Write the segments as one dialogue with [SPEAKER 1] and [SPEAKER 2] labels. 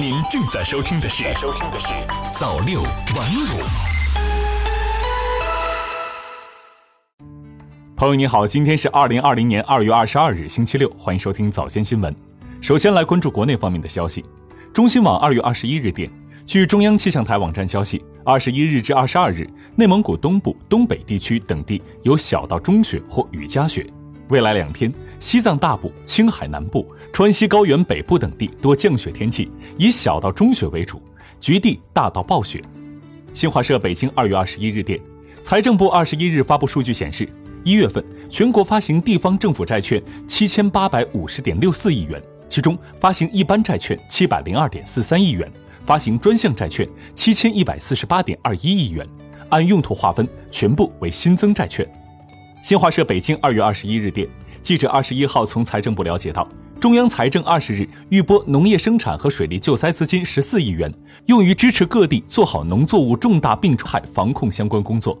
[SPEAKER 1] 您正在收听的是收听的是早六晚五。
[SPEAKER 2] 朋友你好，今天是二零二零年二月二十二日，星期六，欢迎收听早间新闻。首先来关注国内方面的消息。中新网二月二十一日电，据中央气象台网站消息，二十一日至二十二日，内蒙古东部、东北地区等地有小到中雪或雨夹雪。未来两天，西藏大部、青海南部、川西高原北部等地多降雪天气，以小到中雪为主，局地大到暴雪。新华社北京二月二十一日电，财政部二十一日发布数据显示，一月份全国发行地方政府债券七千八百五十点六四亿元，其中发行一般债券七百零二点四三亿元，发行专项债券七千一百四十八点二一亿元，按用途划分，全部为新增债券。新华社北京二月二十一日电，记者二十一号从财政部了解到，中央财政二十日预拨农业生产和水利救灾资金十四亿元，用于支持各地做好农作物重大病害防控相关工作。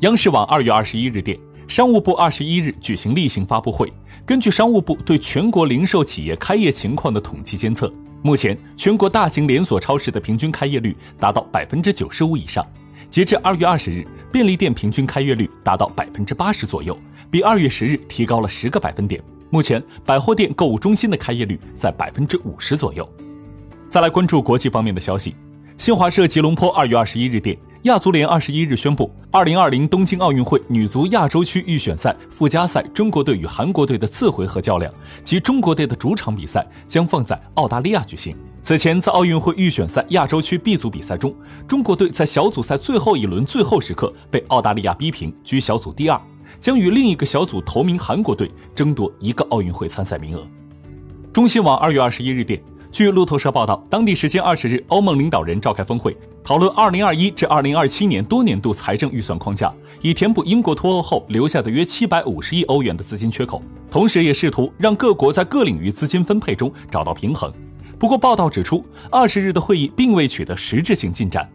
[SPEAKER 2] 央视网二月二十一日电，商务部二十一日举行例行发布会，根据商务部对全国零售企业开业情况的统计监测，目前全国大型连锁超市的平均开业率达到百分之九十五以上。截至二月二十日，便利店平均开业率达到百分之八十左右，比二月十日提高了十个百分点。目前，百货店、购物中心的开业率在百分之五十左右。再来关注国际方面的消息，新华社吉隆坡二月二十一日电，亚足联二十一日宣布，二零二零东京奥运会女足亚洲区预选赛附加赛中国队与韩国队的次回合较量及中国队的主场比赛将放在澳大利亚举行。此前，在奥运会预选赛亚洲区 B 组比赛中，中国队在小组赛最后一轮最后时刻被澳大利亚逼平，居小组第二，将与另一个小组头名韩国队争夺一个奥运会参赛名额。中新网二月二十一日电，据路透社报道，当地时间二十日，欧盟领导人召开峰会，讨论二零二一至二零二七年多年度财政预算框架，以填补英国脱欧后留下的约七百五十亿欧元的资金缺口，同时也试图让各国在各领域资金分配中找到平衡。不过，报道指出，二十日的会议并未取得实质性进展。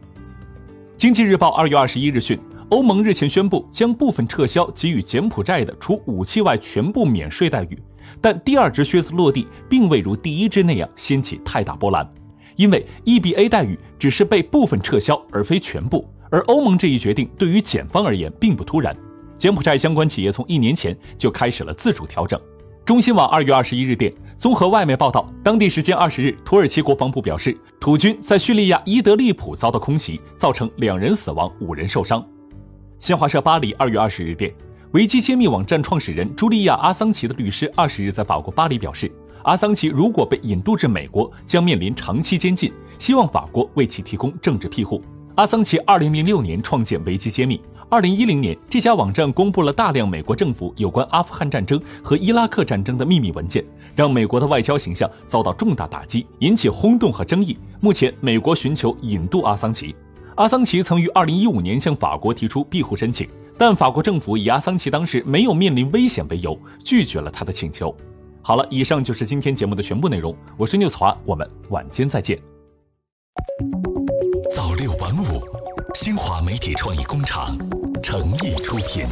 [SPEAKER 2] 经济日报二月二十一日讯，欧盟日前宣布将部分撤销给予柬埔寨的除武器外全部免税待遇，但第二只靴子落地并未如第一只那样掀起太大波澜，因为 EBA 待遇只是被部分撤销，而非全部。而欧盟这一决定对于检方而言并不突然，柬埔寨相关企业从一年前就开始了自主调整。中新网二月二十一日电。综合外媒报道，当地时间二十日，土耳其国防部表示，土军在叙利亚伊德利卜遭到空袭，造成两人死亡、五人受伤。新华社巴黎二月二十日电，维基揭秘网站创始人茱莉亚·阿桑奇的律师二十日在法国巴黎表示，阿桑奇如果被引渡至美国，将面临长期监禁，希望法国为其提供政治庇护。阿桑奇二零零六年创建维基揭秘。二零一零年，这家网站公布了大量美国政府有关阿富汗战争和伊拉克战争的秘密文件，让美国的外交形象遭到重大打击，引起轰动和争议。目前，美国寻求引渡阿桑奇。阿桑奇曾于二零一五年向法国提出庇护申请，但法国政府以阿桑奇当时没有面临危险为由，拒绝了他的请求。好了，以上就是今天节目的全部内容。我是聂子华，我们晚间再见。
[SPEAKER 1] 早六晚五，新华媒体创意工厂。诚意出品。